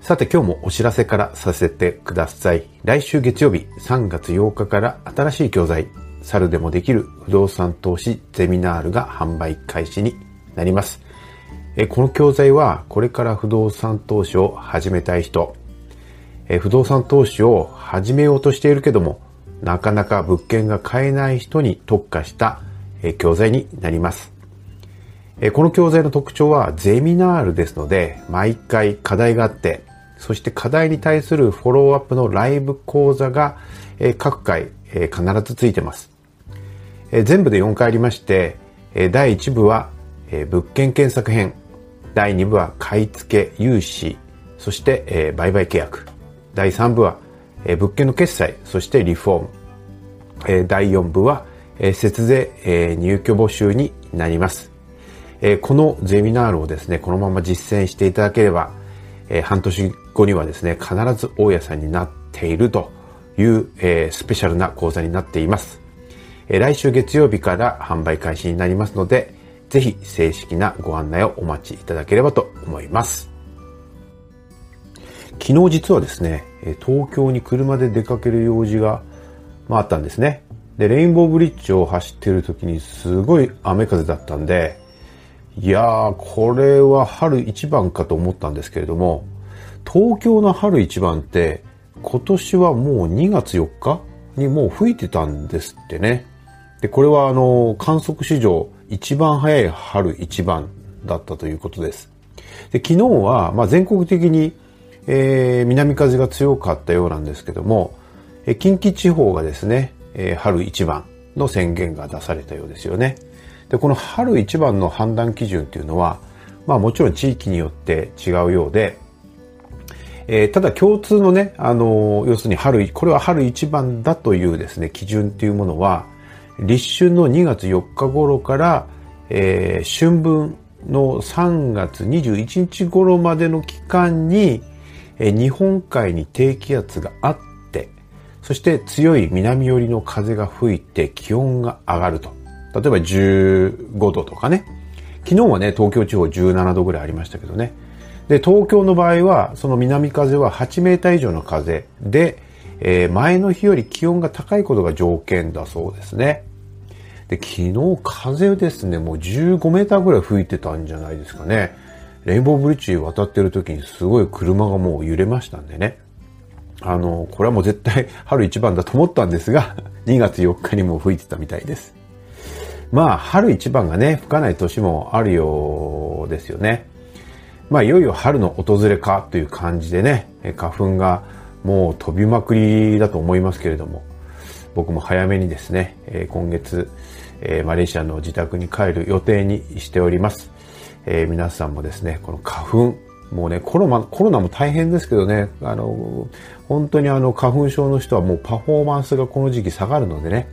さて今日もお知らせからさせてください。来週月曜日3月8日から新しい教材、猿でもできる不動産投資ゼミナールが販売開始になります。この教材はこれから不動産投資を始めたい人、不動産投資を始めようとしているけども、なかなか物件が買えない人に特化した教材になります。この教材の特徴はゼミナールですので、毎回課題があって、そして課題に対するフォローアップのライブ講座が各回必ずついてます。全部で4回ありまして、第1部は物件検索編、第2部は買い付け、融資、そして売買契約。第3部は物件の決済、そしてリフォーム。第4部は節税入居募集になります。このゼミナールをですね、このまま実践していただければ、え半年後にはですね、必ず大家さんになっているというえ、スペシャルな講座になっていますえ。来週月曜日から販売開始になりますので、ぜひ正式なご案内をお待ちいただければと思います。昨日実はですね、東京に車で出かける用事が、まあ、あったんですね。で、レインボーブリッジを走っている時にすごい雨風だったんで、いやー、これは春一番かと思ったんですけれども、東京の春一番って今年はもう2月4日にもう吹いてたんですってね。で、これはあの、観測史上一番早い春一番だったということです。で、昨日は、まあ、全国的に、えー、南風が強かったようなんですけども、え近畿地方がですね、えー、春一番の宣言が出されたようですよね。で、この春一番の判断基準っていうのは、まあもちろん地域によって違うようで、えー、ただ共通のね、あの要するに春、これは春一番だというですね、基準っていうものは、立春の2月4日頃から、えー、春分の3月21日頃までの期間に、え、日本海に低気圧があって、そして強い南寄りの風が吹いて気温が上がると。例えば15度とかね。昨日はね、東京地方17度ぐらいありましたけどね。で、東京の場合は、その南風は8メーター以上の風で、えー、前の日より気温が高いことが条件だそうですね。で、昨日風ですね、もう15メーターぐらい吹いてたんじゃないですかね。レインボーブリッジ渡ってる時にすごい車がもう揺れましたんでね。あの、これはもう絶対春一番だと思ったんですが、2月4日にも吹いてたみたいです。まあ、春一番がね、吹かない年もあるようですよね。まあ、いよいよ春の訪れかという感じでね、花粉がもう飛びまくりだと思いますけれども、僕も早めにですね、今月、マレーシアの自宅に帰る予定にしております。えー、皆さんもですね、この花粉、もうね、コロナ、コロナも大変ですけどね、あの、本当にあの、花粉症の人はもうパフォーマンスがこの時期下がるのでね、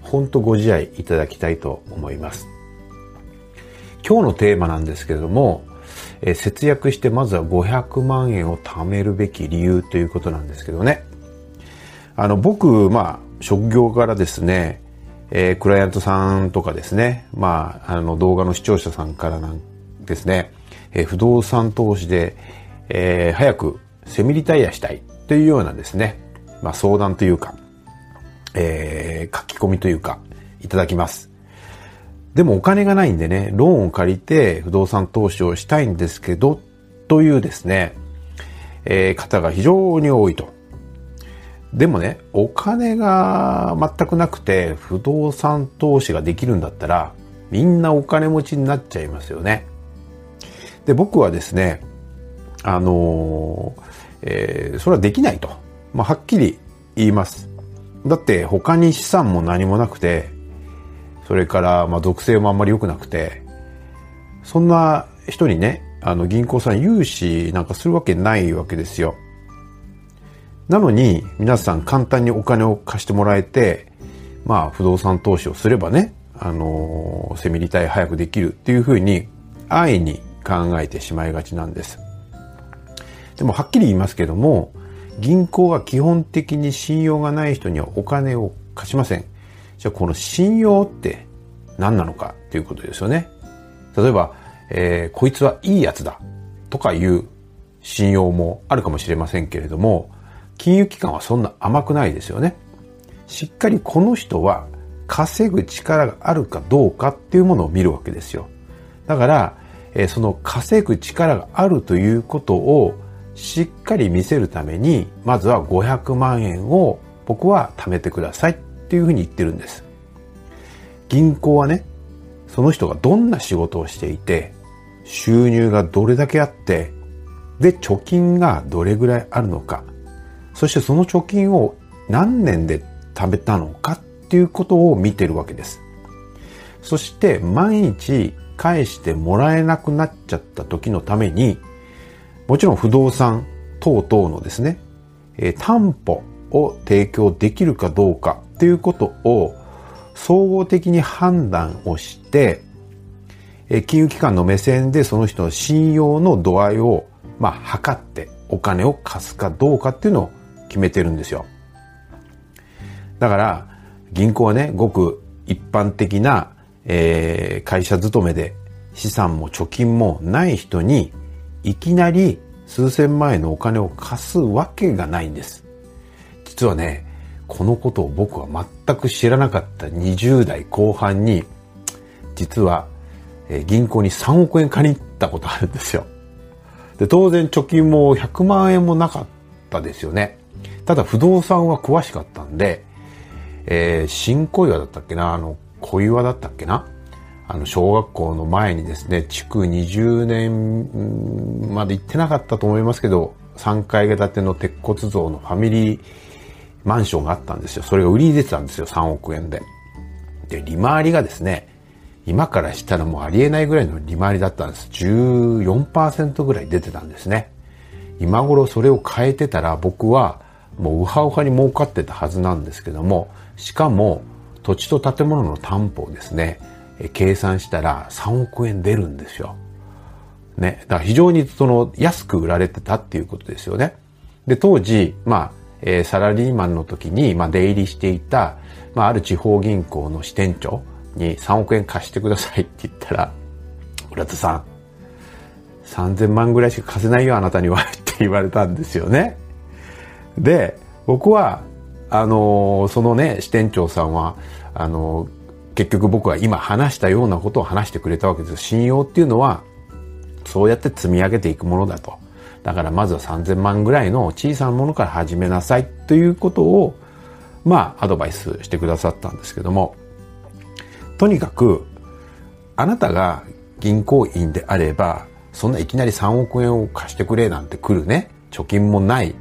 本当ご自愛いただきたいと思います。今日のテーマなんですけれども、え、節約してまずは500万円を貯めるべき理由ということなんですけどね。あの、僕、まあ、職業からですね、えー、クライアントさんとかですね、まあ、あの、動画の視聴者さんからなんですね、えー、不動産投資で、えー、早くセミリタイアしたいというようなですね、まあ、相談というか、えー、書き込みというか、いただきます。でもお金がないんでね、ローンを借りて不動産投資をしたいんですけど、というですね、えー、方が非常に多いと。でもね、お金が全くなくて不動産投資ができるんだったら、みんなお金持ちになっちゃいますよね。で、僕はですね、あのー、えー、それはできないと。まあ、はっきり言います。だって他に資産も何もなくて、それからまあ属性もあんまり良くなくて、そんな人にね、あの銀行さん融資なんかするわけないわけですよ。なのに皆さん簡単にお金を貸してもらえて、まあ不動産投資をすればね、あのセミリタイ早くできるっていうふうに安易に考えてしまいがちなんです。でもはっきり言いますけども、銀行は基本的に信用がない人にはお金を貸しません。じゃあこの信用って何なのかっていうことですよね。例えば、えー、こいつはいいやつだとかいう信用もあるかもしれませんけれども、金融機関はそんな甘くないですよね。しっかりこの人は稼ぐ力があるかどうかっていうものを見るわけですよ。だから、えー、その稼ぐ力があるということをしっかり見せるために、まずは500万円を僕は貯めてくださいっていうふうに言ってるんです。銀行はね、その人がどんな仕事をしていて、収入がどれだけあって、で、貯金がどれぐらいあるのか、そしてその貯金を何年で貯めたのかっていうことを見てるわけです。そして毎日返してもらえなくなっちゃった時のために、もちろん不動産等々のですね、え担保を提供できるかどうかっていうことを総合的に判断をして、え金融機関の目線でその人の信用の度合いを、まあ、測ってお金を貸すかどうかっていうのを決めてるんですよ。だから、銀行はね、ごく一般的な、えー、会社勤めで資産も貯金もない人にいきなり数千万円のお金を貸すわけがないんです。実はね、このことを僕は全く知らなかった20代後半に、実は銀行に3億円借りたことあるんですよ。で、当然貯金も100万円もなかったですよね。ただ不動産は詳しかったんで、えー、新小岩だったっけな？あの、小岩だったっけな？あの、小学校の前にですね、築20年まで行ってなかったと思いますけど、3階建ての鉄骨造のファミリーマンションがあったんですよ。それが売りに出てたんですよ、3億円で。で、利回りがですね、今からしたらもうありえないぐらいの利回りだったんです。14%ぐらい出てたんですね。今頃それを変えてたら僕はもうウハウハに儲かってたはずなんですけども、しかも土地と建物の担保ですね、計算したら3億円出るんですよ。ね。だから非常にその安く売られてたっていうことですよね。で、当時、まあ、えー、サラリーマンの時に、まあ、出入りしていた、まあ、ある地方銀行の支店長に3億円貸してくださいって言ったら、浦田さん、3000万ぐらいしか貸せないよ、あなたにはって言われたんですよね。で、僕は、あのー、そのね、支店長さんは、あのー、結局僕は今話したようなことを話してくれたわけです。信用っていうのは、そうやって積み上げていくものだと。だからまずは3000万ぐらいの小さなものから始めなさいということを、まあ、アドバイスしてくださったんですけども、とにかく、あなたが銀行員であれば、そんないきなり3億円を貸してくれなんて来るね、貯金もない、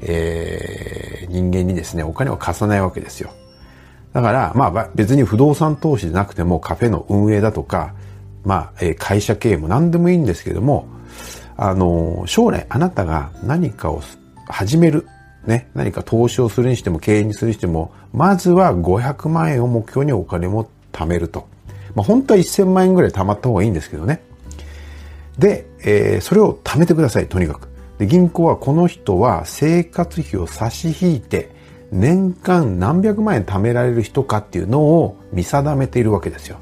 えー、人間にですね、お金を貸さないわけですよ。だから、まあ別に不動産投資でなくてもカフェの運営だとか、まあ、会社経営も何でもいいんですけども、あの、将来あなたが何かを始める、ね、何か投資をするにしても経営にするにしても、まずは500万円を目標にお金も貯めると。まあ、本当は1000万円ぐらい貯まった方がいいんですけどね。で、えー、それを貯めてください、とにかく。で、銀行はこの人は生活費を差し引いて、年間何百万円貯められる人かっていうのを見定めているわけですよ。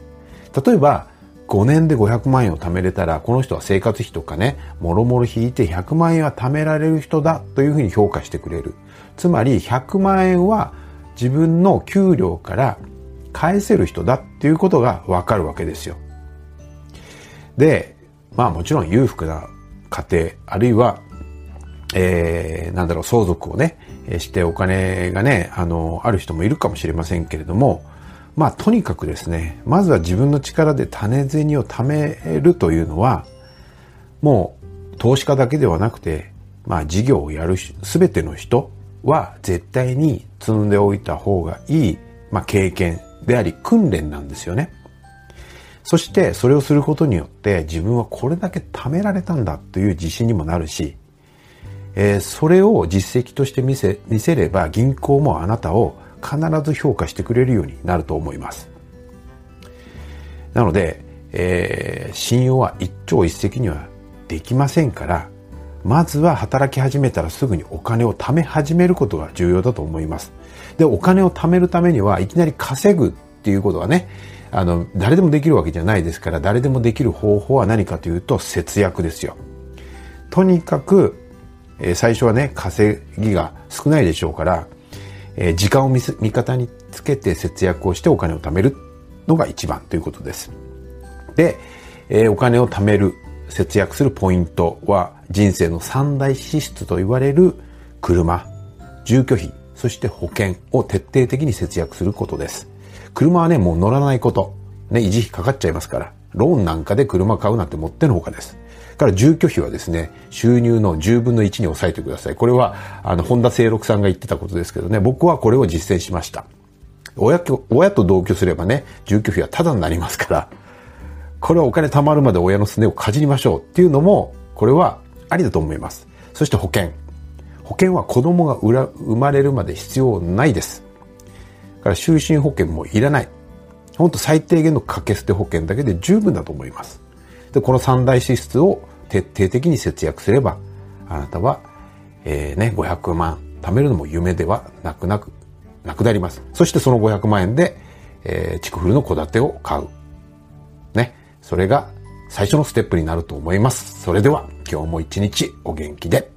例えば、5年で500万円を貯めれたら、この人は生活費とかね、もろもろ引いて100万円は貯められる人だというふうに評価してくれる。つまり100万円は自分の給料から返せる人だっていうことがわかるわけですよ。で、まあもちろん裕福な家庭、あるいは、えー、なんだろう、相続をね、してお金がね、あの、ある人もいるかもしれませんけれども、まあとにかくですね、まずは自分の力で種銭を貯めるというのは、もう投資家だけではなくて、まあ事業をやるすべての人は絶対に積んでおいた方がいい、まあ経験であり訓練なんですよね。そしてそれをすることによって自分はこれだけ貯められたんだという自信にもなるし、えー、それを実績として見せ、見せれば銀行もあなたを必ず評価してくれるようになると思います。なので、えー、信用は一朝一夕にはできませんから、まずは働き始めたらすぐにお金を貯め始めることが重要だと思います。で、お金を貯めるためにはいきなり稼ぐっていうことはね、あの、誰でもできるわけじゃないですから、誰でもできる方法は何かというと節約ですよ。とにかく、え、最初はね、稼ぎが少ないでしょうから、え、時間を味方につけて節約をしてお金を貯めるのが一番ということです。で、え、お金を貯める、節約するポイントは人生の三大支出と言われる車、住居費、そして保険を徹底的に節約することです。車はね、もう乗らないこと。ね、維持費かかっちゃいますから。ローンなんかで車買うなんてもってのほかです。から住居費はですね、収入の10分の1に抑えてください。これは、あの、本田清六さんが言ってたことですけどね、僕はこれを実践しました。親と、親と同居すればね、住居費はタダになりますから、これはお金貯まるまで親のすねをかじりましょうっていうのも、これはありだと思います。そして保険。保険は子供が生まれるまで必要ないです。だから就寝保険もいらない。ほんと最低限の掛け捨て保険だけで十分だと思います。で、この三大支出を徹底的に節約すれば、あなたは、えー、ね、500万貯めるのも夢ではなくなく、なくなります。そしてその500万円で、えー、チクフルの戸建てを買う。ね。それが最初のステップになると思います。それでは今日も一日お元気で。